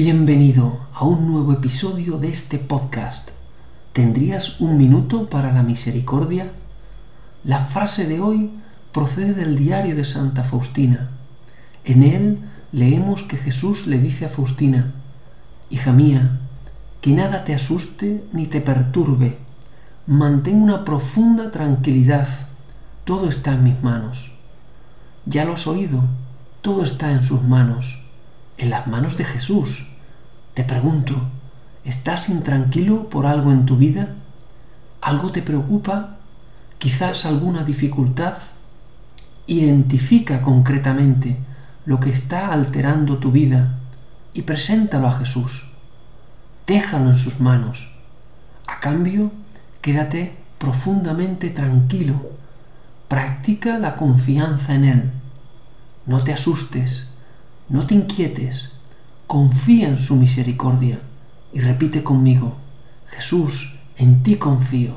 Bienvenido a un nuevo episodio de este podcast. ¿Tendrías un minuto para la misericordia? La frase de hoy procede del diario de Santa Faustina. En él leemos que Jesús le dice a Faustina, Hija mía, que nada te asuste ni te perturbe, mantén una profunda tranquilidad, todo está en mis manos. Ya lo has oído, todo está en sus manos en las manos de Jesús. Te pregunto, ¿estás intranquilo por algo en tu vida? ¿Algo te preocupa? ¿Quizás alguna dificultad? Identifica concretamente lo que está alterando tu vida y preséntalo a Jesús. Déjalo en sus manos. A cambio, quédate profundamente tranquilo. Practica la confianza en Él. No te asustes, no te inquietes, confía en su misericordia y repite conmigo, Jesús, en ti confío.